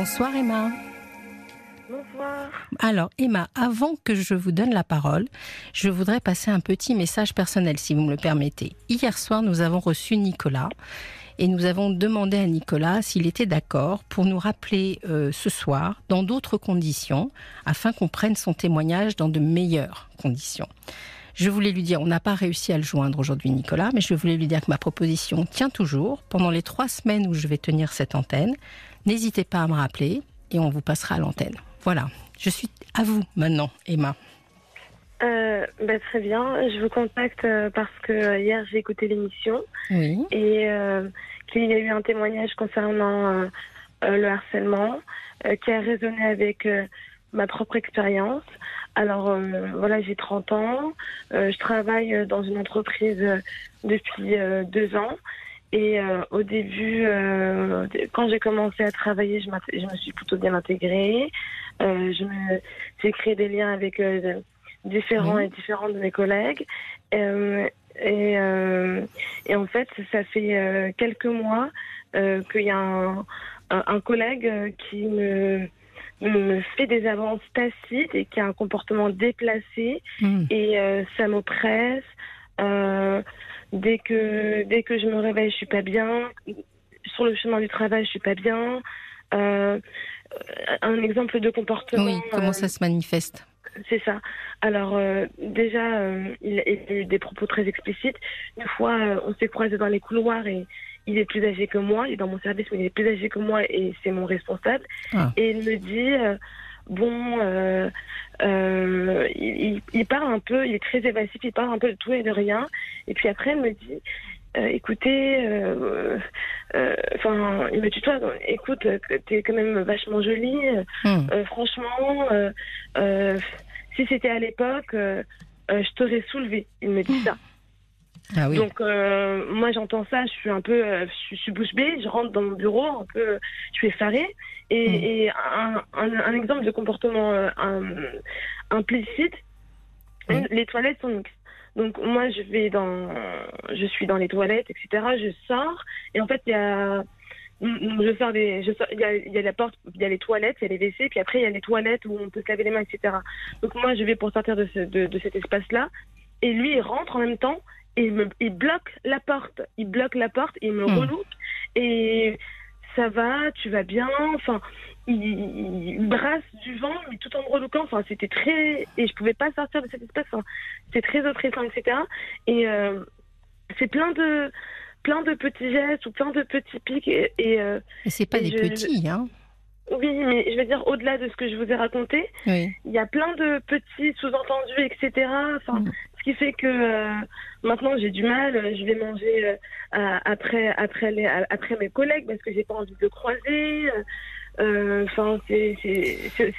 Bonsoir Emma. Bonsoir. Alors Emma, avant que je vous donne la parole, je voudrais passer un petit message personnel si vous me le permettez. Hier soir, nous avons reçu Nicolas et nous avons demandé à Nicolas s'il était d'accord pour nous rappeler euh, ce soir dans d'autres conditions afin qu'on prenne son témoignage dans de meilleures conditions. Je voulais lui dire, on n'a pas réussi à le joindre aujourd'hui, Nicolas, mais je voulais lui dire que ma proposition tient toujours. Pendant les trois semaines où je vais tenir cette antenne, n'hésitez pas à me rappeler et on vous passera à l'antenne. Voilà, je suis à vous maintenant, Emma. Euh, bah, très bien, je vous contacte euh, parce que euh, hier j'ai écouté l'émission Oui. et euh, qu'il y a eu un témoignage concernant euh, le harcèlement qui a résonné avec ma propre expérience. Alors voilà, j'ai 30 ans, je travaille dans une entreprise depuis deux ans et euh, au début, euh, quand j'ai commencé à travailler, je, je me suis plutôt bien intégrée. Euh, j'ai créé des liens avec euh, différents et différents de mes collègues. Et, et en fait, ça fait quelques mois qu'il y a un, un, collègue qui me, me fait des avances tacites et qui a un comportement déplacé Hmm. et ça m'oppresse. Euh, dès que dès que je me réveille, je suis pas bien. Sur le chemin du travail, je suis pas bien. Euh, un exemple de comportement. Oui, comment euh, ça se manifeste c'est ça. Alors euh, déjà, euh, il, a eu des propos très explicites. Une fois, euh, on s'est croisés dans les couloirs et il est plus âgé que moi. Il est dans mon service, mais il est plus âgé que moi et c'est mon responsable. Ah. Et il me dit, euh, bon, euh, euh, il, il- parle un peu, il est très évasif, il parle un peu de tout et de rien. Et puis après, il me dit, euh, écoutez, enfin, il me tutoie, écoute, t'es quand même vachement jolie. Hmm. franchement, si c'était à l'époque, je t'aurais soulevé. Il me dit ça. Ah oui. Donc euh, moi j'entends ça, je suis un peu, euh, je, suis- bouche bée, je rentre dans mon bureau, un peu, je suis effarée. Et, Mm. et un, un, un exemple de comportement euh, implicite, les toilettes sont mixtes. Donc moi je vais dans, je suis dans les toilettes, etc. Je sors et en fait il y a Je faire des. je sors- Il y, a, il y a la porte, il y a les toilettes, il y a les WC, puis après il y a les toilettes où on peut se laver les mains, etc. Donc moi je vais pour sortir de, ce, de, de cet espace-là, et lui il rentre en même temps et il, me, il bloque la porte. Il bloque la porte, il me relouque et ça va, tu vas bien. Enfin, il, brasse du vent, mais tout en me relouquant. Enfin, c'était très et je pouvais pas sortir de cet espace. Enfin, c'était très oppressant, etc. Et euh, c'est plein de plein de petits gestes ou plein de petits pics et, et, euh, Et c'est pas et des je- petits, hein oui, mais je veux dire, au-delà de ce que je vous ai raconté, Oui. il y a plein de petits sous-entendus, etc. Enfin. Ce qui fait que euh, maintenant j'ai du mal. euh, Je vais manger euh, après après les, après mes collègues parce que j'ai pas envie de le croiser. euh, euh, Enfin, c'est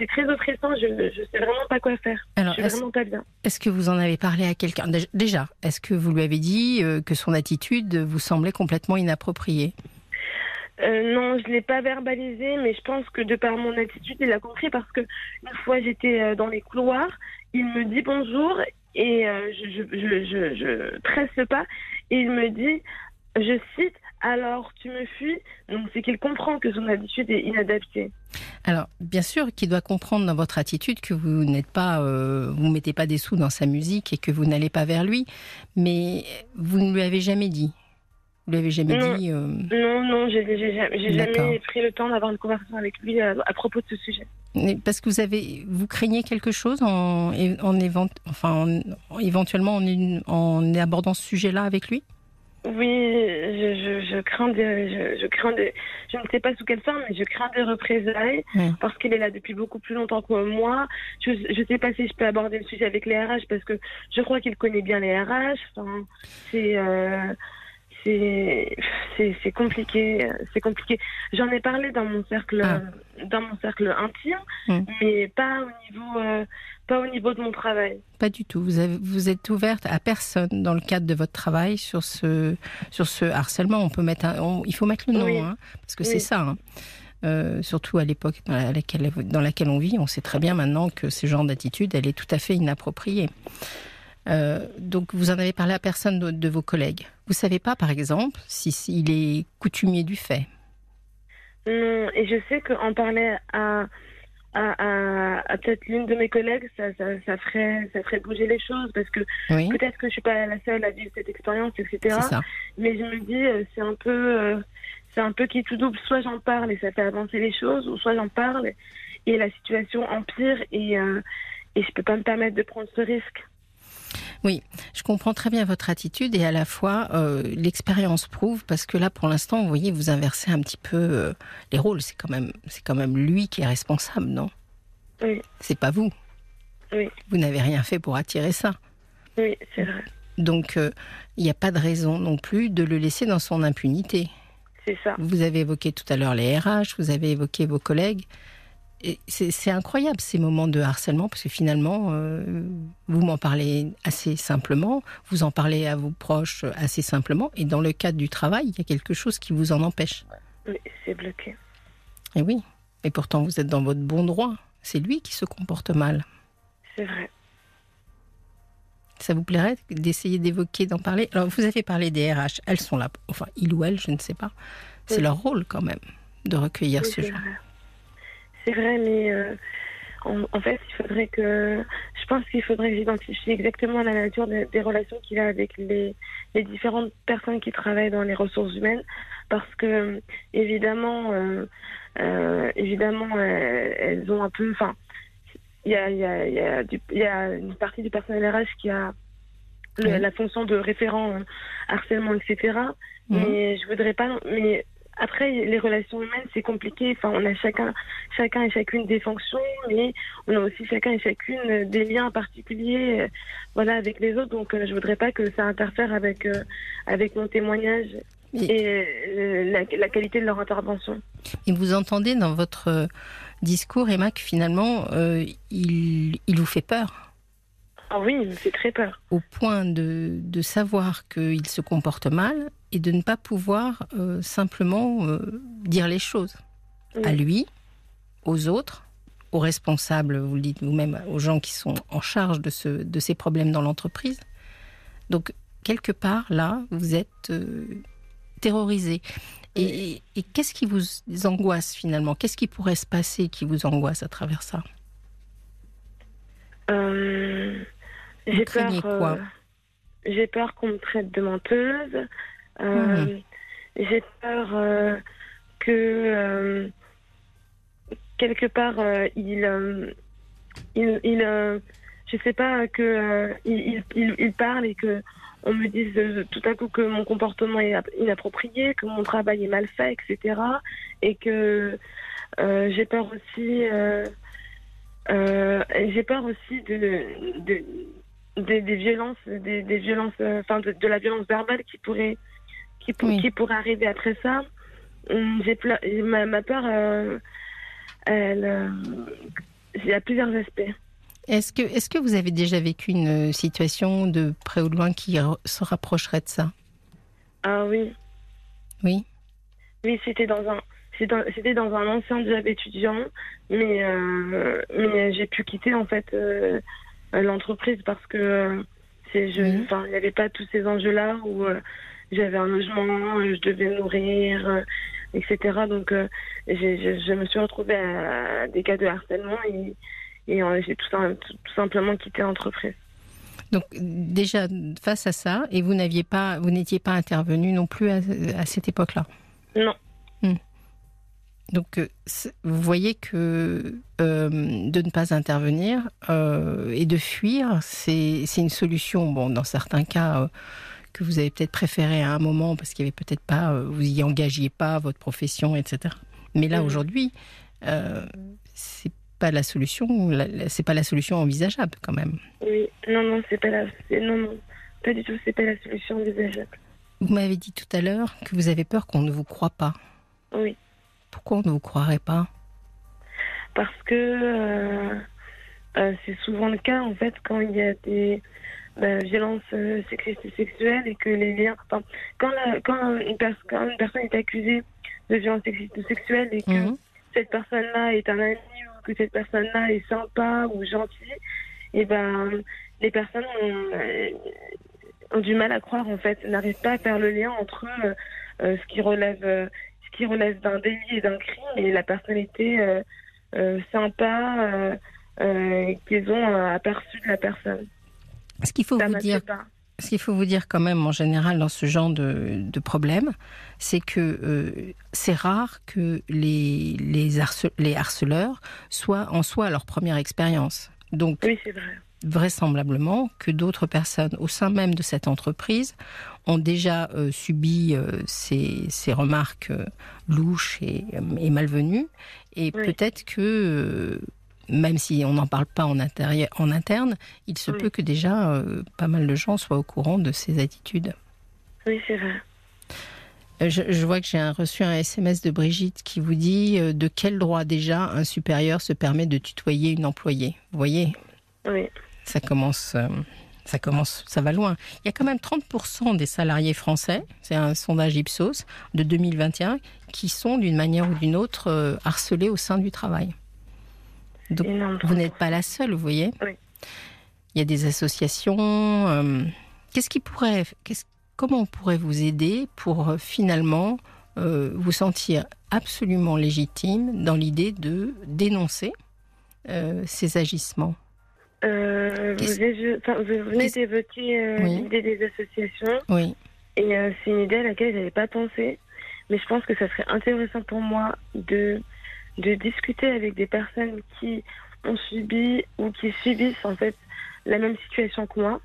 très oppressant. Je je sais vraiment pas quoi faire. Alors, je suis est-ce vraiment pas bien. est-ce que vous en avez parlé à quelqu'un? Dé- Déjà, est-ce que vous lui avez dit que son attitude vous semblait complètement inappropriée? Euh, non, je l'ai pas verbalisé, mais je pense que de par mon attitude, il a compris parce que une fois j'étais dans les couloirs, il me dit bonjour et euh, je, je, je, je, presse le pas et il me dit, je cite, alors tu me fuis? Donc c'est qu'il comprend que son attitude est inadaptée. Alors, bien sûr qu'il doit comprendre dans votre attitude que vous n'êtes pas, euh, vous mettez pas des sous dans sa musique et que vous n'allez pas vers lui, mais vous ne lui avez jamais dit. Vous lui avez jamais Non. dit. euh, Non, non, j'ai j'ai jamais, pris le temps d'avoir une conversation avec lui à, à propos de ce sujet. parce que vous avez, vous craignez quelque chose en, en, évent- enfin, en- éventuellement en, une- en abordant ce sujet-là avec lui? Oui, je, je, je crains des, je, je crains des, je ne sais pas sous quelle forme, mais je crains des représailles Ouais. parce qu'il est là depuis beaucoup plus longtemps que moi. Je ne sais pas si je peux aborder le sujet avec les RH parce que je crois qu'il connaît bien les RH. Enfin, c'est, euh, c'est, c'est, compliqué, c'est compliqué. J'en ai parlé dans mon cercle, Ah. dans mon cercle intime, Mm. mais pas au niveau, euh, pas au niveau de mon travail. Pas du tout. Vous, avez- vous êtes ouverte à personne dans le cadre de votre travail sur ce, sur ce harcèlement. On peut mettre un- on- il faut mettre le nom, Oui. hein, parce que Oui. c'est ça. hein. Euh, surtout à l'époque dans laquelle, dans laquelle on vit, on sait très bien maintenant que ce genre d'attitude, elle est tout à fait inappropriée. Euh, donc vous en avez parlé à personne de, de vos collègues. Vous savez pas, par exemple, si s'il est coutumier du fait. Non, et je sais qu'en parler à, à, à, peut-être l'une de mes collègues, ça, ça, ça, ferait, ça ferait bouger les choses parce que peut-être que je suis pas la seule à vivre cette expérience, etc. Mais je me dis, euh, c'est un peu, euh, c'est un peu qui tout double. Soit j'en parle et ça fait avancer les choses, ou soit j'en parle et la situation empire et, euh, et je peux pas me permettre de prendre ce risque. Oui, je comprends très bien votre attitude et à la fois euh, l'expérience prouve parce que là pour l'instant vous voyez vous inversez un petit peu euh, les rôles c'est quand même c'est quand même lui qui est responsable non? Oui. C'est pas vous. Oui. Vous n'avez rien fait pour attirer ça. Oui c'est vrai. Donc euh, il n'y a pas de raison non plus de le laisser dans son impunité. C'est ça. Vous avez évoqué tout à l'heure les RH, vous avez évoqué vos collègues c'est incroyable ces moments de harcèlement parce que finalement, euh, vous m'en parlez assez simplement, vous en parlez à vos proches assez simplement, et dans le cadre du travail, il y a quelque chose qui vous en empêche. Oui, c'est bloqué. Et oui, et pourtant vous êtes dans votre bon droit. C'est lui qui se comporte mal. C'est vrai. Ça vous plairait d'essayer d'évoquer, d'en parler? Alors, vous avez parlé des RH. Elles sont là. Enfin, il ou elle, je ne sais pas. C'est leur rôle quand même de recueillir ce genre. C'est vrai, mais euh, en, fait, il faudrait que. Je pense qu'il faudrait que j'identifie exactement la nature des, relations qu'il a avec les, les, différentes personnes qui travaillent dans les ressources humaines, parce que évidemment, euh, euh, évidemment, elles ont un peu. Enfin, il y a, y, a, y, a y a une partie du personnel RH qui a la fonction de référent harcèlement, etc. Mais je voudrais pas. Mais après, les relations humaines, c'est compliqué. Enfin, on a chacun, chacun et chacune des fonctions, mais on a aussi chacun et chacune des liens particuliers, euh, voilà, avec les autres. Donc, euh, je voudrais pas que ça interfère avec euh, avec mon témoignage et la, qualité de leur intervention. Et vous entendez dans votre discours, Emma, que finalement, il, il vous fait peur? Ah oui, fait très peur. Au point de, de savoir qu'il se comporte mal et de ne pas pouvoir euh, simplement euh, dire les choses à lui, aux autres, aux responsables, vous le dites vous-même, aux gens qui sont en charge de, ce, de ces problèmes dans l'entreprise. Donc, quelque part, là, vous êtes euh, terrorisé. Et, qu'est-ce qui vous angoisse finalement? Qu'est-ce qui pourrait se passer qui vous angoisse à travers ça? J'ai peur, j'ai peur qu'on me traite de menteuse. Euh, mhm. J'ai peur euh, que euh, quelque part il, il, il je sais pas que il, il, parle et que on me dise tout à coup que mon comportement est inapproprié, que mon travail est mal fait, etc. Et que j'ai peur aussi, j'ai peur aussi de, de des, violences, des, violences, enfin de, de, la violence verbale qui pourrait qui, qui pourrait arriver après ça. Hum, j'ai ma, ma, peur, euh, elle, euh, il y a plusieurs aspects. Est-ce que, est que vous avez déjà vécu une situation de près ou de loin qui se rapprocherait de ça? Ah oui. Oui? Oui, c'était dans un, c'était dans un ancien job étudiant, mais, euh, mais j'ai pu quitter en fait l'entreprise parce que je, il n'y avait pas tous ces enjeux-là où j'avais un logement, je devais nourrir, euh, etc. Donc, euh, je me suis retrouvée à des cas de harcèlement et, et euh, j'ai tout, tout, simplement quitté l'entreprise. Donc déjà face à ça, et vous n'aviez pas, vous n'étiez pas intervenu non plus à, cette époque-là? Non. Hmm. Donc vous voyez que de ne pas intervenir et de fuir, c'est une solution. Bon, dans certains cas que vous avez peut-être préféré à un moment parce qu'il y avait peut-être pas, euh, vous y engagiez pas votre profession, etc. Mais là aujourd'hui, euh, c'est pas la solution, c'est pas la solution envisageable quand même. Oui, non, non, c'est pas la, non, non, pas du tout, c'est pas la solution envisageable. Vous m'avez dit tout à l'heure que vous avez peur qu'on ne vous croit pas. Oui. Pourquoi on ne vous croirait pas? Parce que euh, euh, c'est souvent le cas en fait quand il y a des bah, violence euh, sexiste et sexuelle et que les liens. Enfin, quand, quand, une quand, une personne est accusée de violence sexiste ou sexuelle et que mhm. cette personne-là est un ami ou que cette personne-là est sympa ou gentille, et ben les personnes ont, euh, ont, du mal à croire en fait, n'arrivent pas à faire le lien entre euh, ce qui relève, ce qui relève d'un délit et d'un crime et la personnalité sympa qu'ils ont aperçue de la personne. Ce qu'il faut vous dire. Ce qu'il faut vous dire quand même en général dans ce genre de, de problème, c'est que c'est rare que les, les, les, harceleurs soient en soi leur première expérience. Donc, oui, c'est vrai vraisemblablement que d'autres personnes au sein même de cette entreprise ont déjà euh, subi euh, ces, ces, remarques euh, louches et, et, malvenues. Et peut-être que, même si on n'en parle pas en, en, interne, il se peut que déjà pas mal de gens soient au courant de ces attitudes. Oui, c'est vrai. Je, je, vois que j'ai reçu un SMS de Brigitte qui vous dit de quel droit déjà un supérieur se permet de tutoyer une employée? Vous voyez? Oui ça commence, euh, ça commence, ça va loin. Il y a quand même 30% des salariés français, c'est un sondage Ipsos de 2021, qui sont d'une manière ou d'une autre euh, harcelés au sein du travail. Donc vous n'êtes pas la seule, vous voyez. Il y a des associations. Euh, qu'est-ce qui pourrait, comment on pourrait vous aider pour finalement vous sentir absolument légitime dans l'idée de dénoncer ces agissements? Euh, vous, venez d'évoquer euh, l'idée des associations. Oui. Et euh, c'est une idée à laquelle je n'avais pas pensé. Mais je pense que ça serait intéressant pour moi de, de discuter avec des personnes qui ont subi ou qui subissent en fait la même situation que moi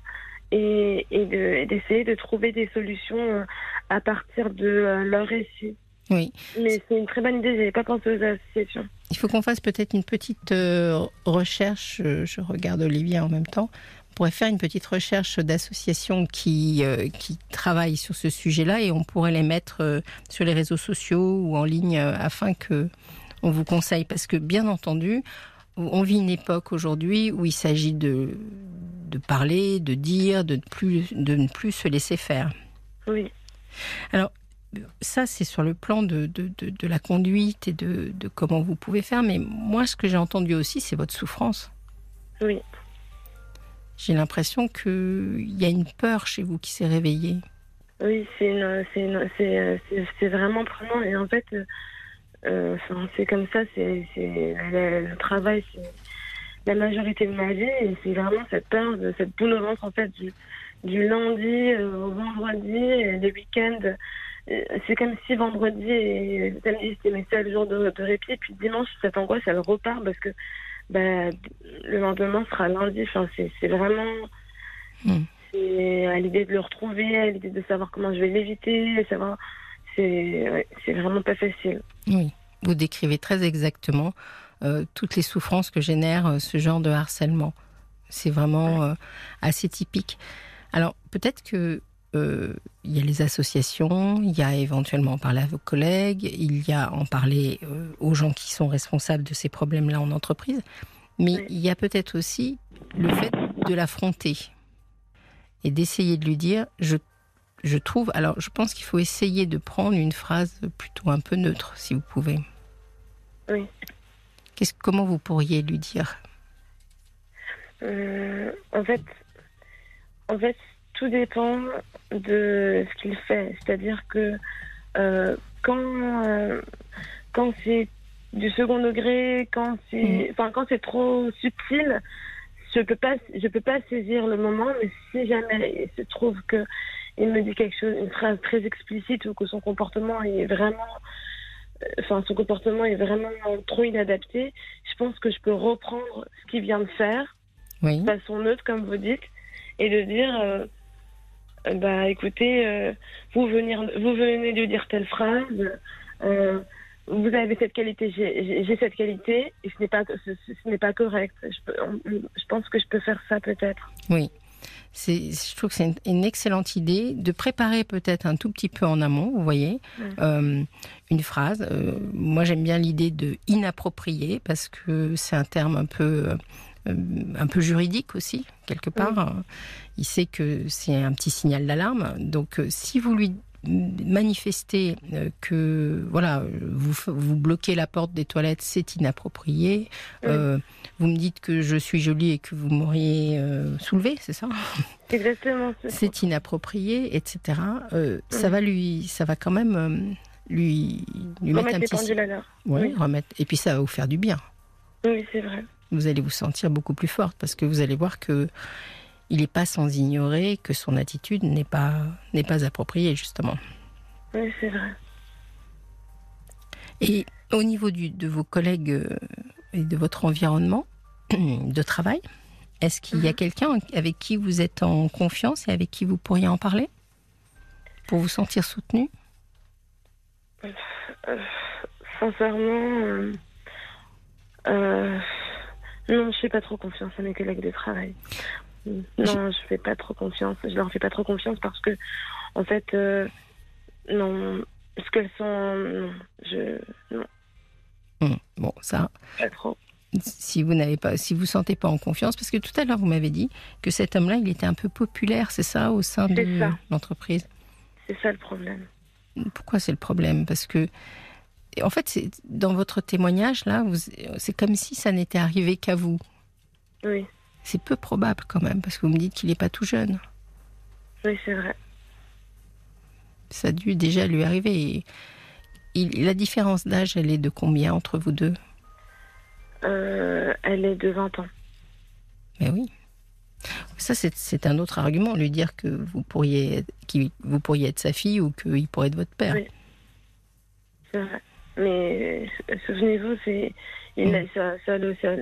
et, et d'essayer de, trouver des solutions à partir de leur récit. Oui. Mais c'est une très bonne idée, je n'avais pas pensé aux associations. Il faut qu'on fasse peut-être une petite euh, recherche, euh, je regarde Olivier en même temps, on pourrait faire une petite recherche d'associations qui, euh, qui travaillent sur ce sujet-là et on pourrait les mettre sur les réseaux sociaux ou en ligne afin que on vous conseille. Parce que bien entendu, on vit une époque aujourd'hui où il s'agit de, de parler, de dire, de plus, de ne plus se laisser faire. Oui. Alors, ça, c'est sur le plan de, de, de, la conduite et de, comment vous pouvez faire. Mais moi, ce que j'ai entendu aussi, c'est votre souffrance. Oui. J'ai l'impression qu'il y a une peur chez vous qui s'est réveillée. Oui, c'est vraiment prenant. Et en fait, euh, c'est comme ça, c'est le, travail, c'est la majorité de ma vie. Et c'est vraiment cette peur, de, cette boule au ventre, en fait, du, du lundi euh, au vendredi, et les week-ends c'est comme si vendredi et samedi c'était mes seuls jours de, répit, puis dimanche cette angoisse elle repart parce que bah, le lendemain sera lundi. Enfin, c'est vraiment hmm. à l'idée de le retrouver, à l'idée de savoir comment je vais l'éviter, savoir c'est vraiment pas facile. Oui, vous décrivez très exactement euh, toutes les souffrances que génère euh, ce genre de harcèlement. C'est vraiment euh, assez typique. Alors peut-être que il y a les associations, il y a éventuellement en parler à vos collègues, il y a en parler aux gens qui sont responsables de ces problèmes-là en entreprise, mais il y a peut-être aussi le fait de l'affronter et d'essayer de lui dire, je, je trouve, alors je pense qu'il faut essayer de prendre une phrase plutôt un peu neutre, si vous pouvez. Oui. comment vous pourriez lui dire? Euh, En fait, en fait, tout dépend de ce qu'il fait. C'est-à-dire que euh, quand, euh, quand c'est du second degré, quand c'est, mm. enfin, quand c'est trop subtil, je peux pas, je peux pas saisir le moment. Mais si jamais il se trouve que il me dit quelque chose, une phrase très explicite ou que son comportement est vraiment, euh, enfin, son comportement est vraiment trop inadapté, je pense que je peux reprendre ce qu'il vient de faire, de façon neutre, comme vous dites, et de dire euh, bah écoutez, euh, vous, venir, vous venez de dire telle phrase, euh, vous avez cette qualité, j'ai cette qualité, et ce n'est pas, ce, n'est pas correct. Je, je, pense que je peux faire ça peut-être. Oui. Je trouve que c'est une, excellente idée de préparer peut-être un tout petit peu en amont, vous voyez, une phrase. moi, j'aime bien l'idée de inapproprié parce que c'est un terme un peu euh, un peu juridique aussi, quelque part. Il sait que c'est un petit signal d'alarme. Donc, euh, si vous lui manifestez euh, que voilà vous, vous bloquez la porte des toilettes c'est inapproprié vous me dites que je suis jolie et que vous m'auriez soulevé c'est ça? Exactement c'est inapproprié etc ça va lui ça va quand même lui, lui Remettre mettre un petit... Ouais, Oui. remettre. Et puis ça va vous faire du bien. Oui, c'est vrai. Vous allez vous sentir beaucoup plus forte parce que vous allez voir que il n'est pas sans ignorer que son attitude n'est pas, n'est pas appropriée, justement. Oui, c'est vrai. Et au niveau du, de vos collègues euh, et de votre environnement de travail, est-ce qu'il y a Mhm. quelqu'un avec qui vous êtes en confiance et avec qui vous pourriez en parler Pour vous sentir soutenu? Euh, sincèrement, euh, euh, non, je fais pas trop confiance à mes collègues de travail. Non, je fais pas trop confiance. Je leur fais pas trop confiance parce que, en fait, euh, non, ce qu'elles sont, non, je, non, Hum, Bon, ça, pas trop. si vous n'avez pas, si vous sentez pas en confiance, parce que tout à l'heure vous m'avez dit que cet homme-là, il était un peu populaire, c'est ça, au sein de l'entreprise? C'est ça le problème. Pourquoi c'est le problème? Parce que, en fait, dans votre témoignage là, c'est comme si ça n'était arrivé qu'à vous. Oui, C'est peu probable quand même, parce que vous me dites qu'il n'est pas tout jeune. oui, c'est vrai. Ça a dû déjà lui arriver. Il- la différence d'âge, elle est de combien entre vous deux? Euh, elle est de 20 ans. Mais oui. Ça, c'est- un autre argument, lui dire que vous pourriez, vous pourriez être sa fille ou qu'il pourrait être votre père. Oui. C'est vrai. Mais euh, souvenez-vous, c'est il, a- Mm. ça, ça, ça-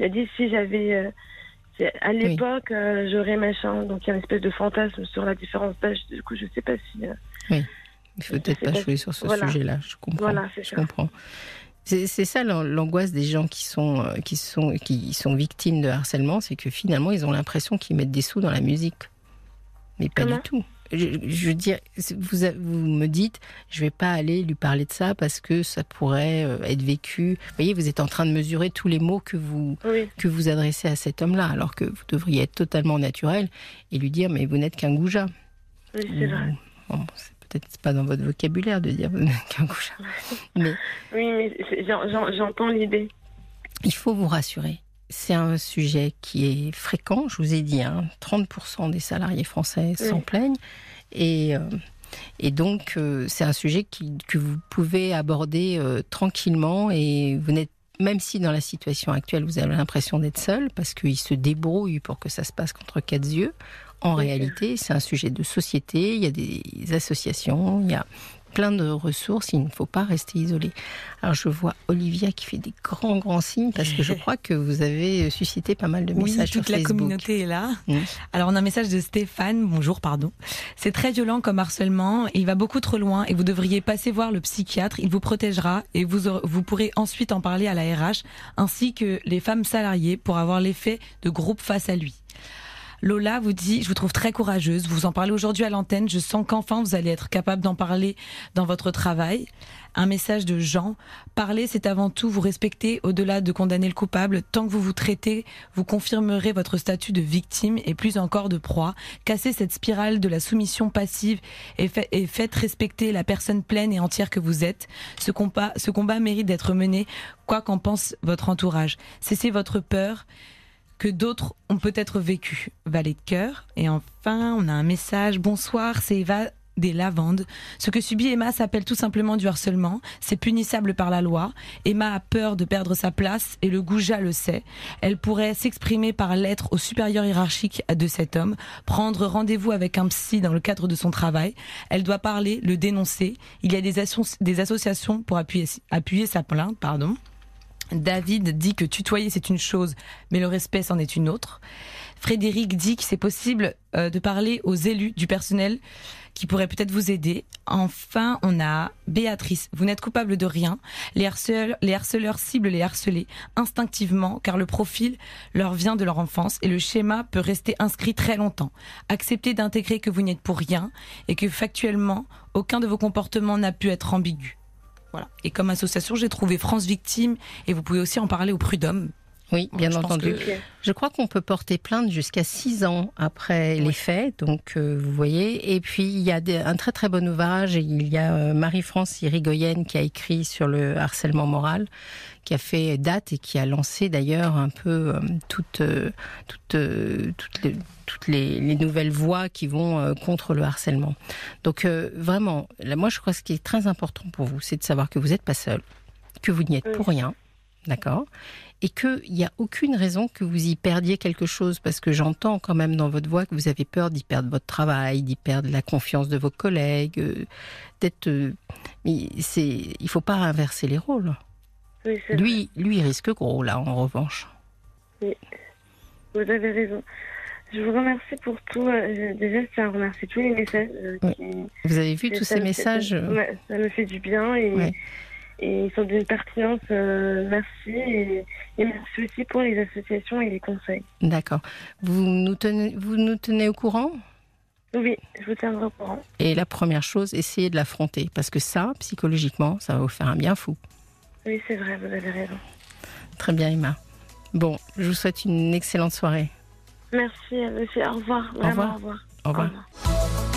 il a dit si j'avais euh, à l'époque euh, j'aurais machin. Donc il y a une espèce de fantasme sur la différence d'âge. Du coup, je sais pas si. euh, Il faut Je peut-être pas jouer sur ce Voilà. sujet-là. Je comprends. Voilà, c'est je ça. comprends. C'est ça l'an- l'angoisse des gens qui sont, qui, sont, qui sont victimes de harcèlement, c'est que finalement, ils ont l'impression qu'ils mettent des sous dans la musique. Mais pas Comment? du tout. Je, je veux dire, vous, me dites, je vais pas aller lui parler de ça parce que ça pourrait euh, être vécu. Vous voyez, vous êtes en train de mesurer tous les mots que vous, Oui, que vous adressez à cet homme-là, alors que vous devriez être totalement naturel et lui dire, mais vous n'êtes qu'un goujat. oui, c'est vrai. Bon, c'est peut-être pas dans votre vocabulaire de dire vous n'êtes qu'un goujat. Mais Oui, mais j'entends l'idée. il faut vous rassurer. C'est un sujet qui est fréquent, je vous ai dit, hein, 30% des salariés français s'en plaignent. Et, euh, et donc, euh, c'est un sujet qui- que vous pouvez aborder euh, tranquillement. Et vous n'êtes, même si dans la situation actuelle, vous avez l'impression d'être seul, parce qu'il se débrouille pour que ça se passe contre quatre yeux, en Oui. réalité, c'est un sujet de société. Il y a des associations, il y a plein de ressources, il ne faut pas rester isolé. Alors je vois Olivia qui fait des grands grands signes parce que je crois que vous avez suscité pas mal de Oui, messages toute sur la Facebook. communauté est là. Alors on a un message de Stéphane, bonjour, pardon. C'est très violent comme harcèlement, il va beaucoup trop loin et vous devriez passer voir le psychiatre, il vous protégera et vous, aurez- vous pourrez ensuite en parler à la RH ainsi que les femmes salariées pour avoir l'effet de groupe face à lui. Lola vous dit, je vous trouve très courageuse, vous en parlez aujourd'hui à l'antenne, je sens qu'enfin vous allez être capable d'en parler dans votre travail. Un message de Jean, parler c'est avant tout vous respecter au-delà de condamner le coupable, tant que vous vous traitez, vous confirmerez votre statut de victime et plus encore de proie. Cassez cette spirale de la soumission passive et, fait- et faites respecter la personne pleine et entière que vous êtes. Ce ce combat mérite d'être mené, quoi qu'en pense votre entourage. Cessez votre peur que d'autres ont peut-être vécu. Valet de cœur. Et enfin, on a un message. Bonsoir, c'est Eva des lavandes. Ce que subit Emma s'appelle tout simplement du harcèlement. C'est punissable par la loi. Emma a peur de perdre sa place et le goujat le sait. Elle pourrait s'exprimer par lettre au supérieur hiérarchique de cet homme, prendre rendez-vous avec un psy dans le cadre de son travail. Elle doit parler, le dénoncer. Il y a des, asso- des associations pour appuyer, appuyer sa plainte, pardon. David dit que tutoyer c'est une chose, mais le respect c'en est une autre. Frédéric dit que c'est possible euh, de parler aux élus du personnel qui pourraient peut-être vous aider. Enfin, on a Béatrice. Vous n'êtes coupable de rien. Les harceleurs, les harceleurs ciblent les harcelés instinctivement car le profil leur vient de leur enfance et le schéma peut rester inscrit très longtemps. Acceptez d'intégrer que vous n'êtes pour rien et que factuellement, aucun de vos comportements n'a pu être ambigu. Voilà. Et comme association, j'ai trouvé France Victime et vous pouvez aussi en parler au Prud'homme. Oui, bien Je entendu. que-. Je crois qu'on peut porter plainte jusqu'à six ans après les faits, donc euh, vous voyez. Et puis il y a des- un très très bon ouvrage. Il y a euh, Marie-France Irigoyen qui a écrit sur le harcèlement moral, qui a fait date et qui a lancé d'ailleurs un peu euh, toutes toutes toutes les toutes les, les nouvelles voies qui vont contre le harcèlement. Donc vraiment, là, moi je crois que ce qui est très important pour vous, c'est de savoir que vous n'êtes pas seul, que vous n'y êtes Oui. pour rien, d'accord? Et qu'il n'y a aucune raison que vous y perdiez quelque chose, parce que j'entends quand même dans votre voix que vous avez peur d'y perdre votre travail, d'y perdre la confiance de vos collègues, euh, d'être... euh, mais c'est, il faut pas inverser les rôles. Oui, c'est vrai. Lui, lui, il risque gros, là, en revanche. Vous avez raison. Je vous remercie pour tout. euh, Déjà, je tiens à remercier tous les messages. euh, Oui. qui- Vous avez vu tous ces messages ça, ça me fait du bien et, Ouais. Et ils sont d'une pertinence. euh, merci. Et, et merci aussi pour les associations et les conseils. D'accord. Vous nous tenez, vous nous tenez au courant? Oui, je vous tiendrai au courant. Et la première chose, essayez de l'affronter, parce que ça, psychologiquement, ça va vous faire un bien fou. Oui, c'est vrai, vous avez raison. Très bien, Emma. Bon, je vous souhaite une excellente soirée. Merci. Au revoir. Vraiment, revoir. Au revoir. Au revoir. Au revoir.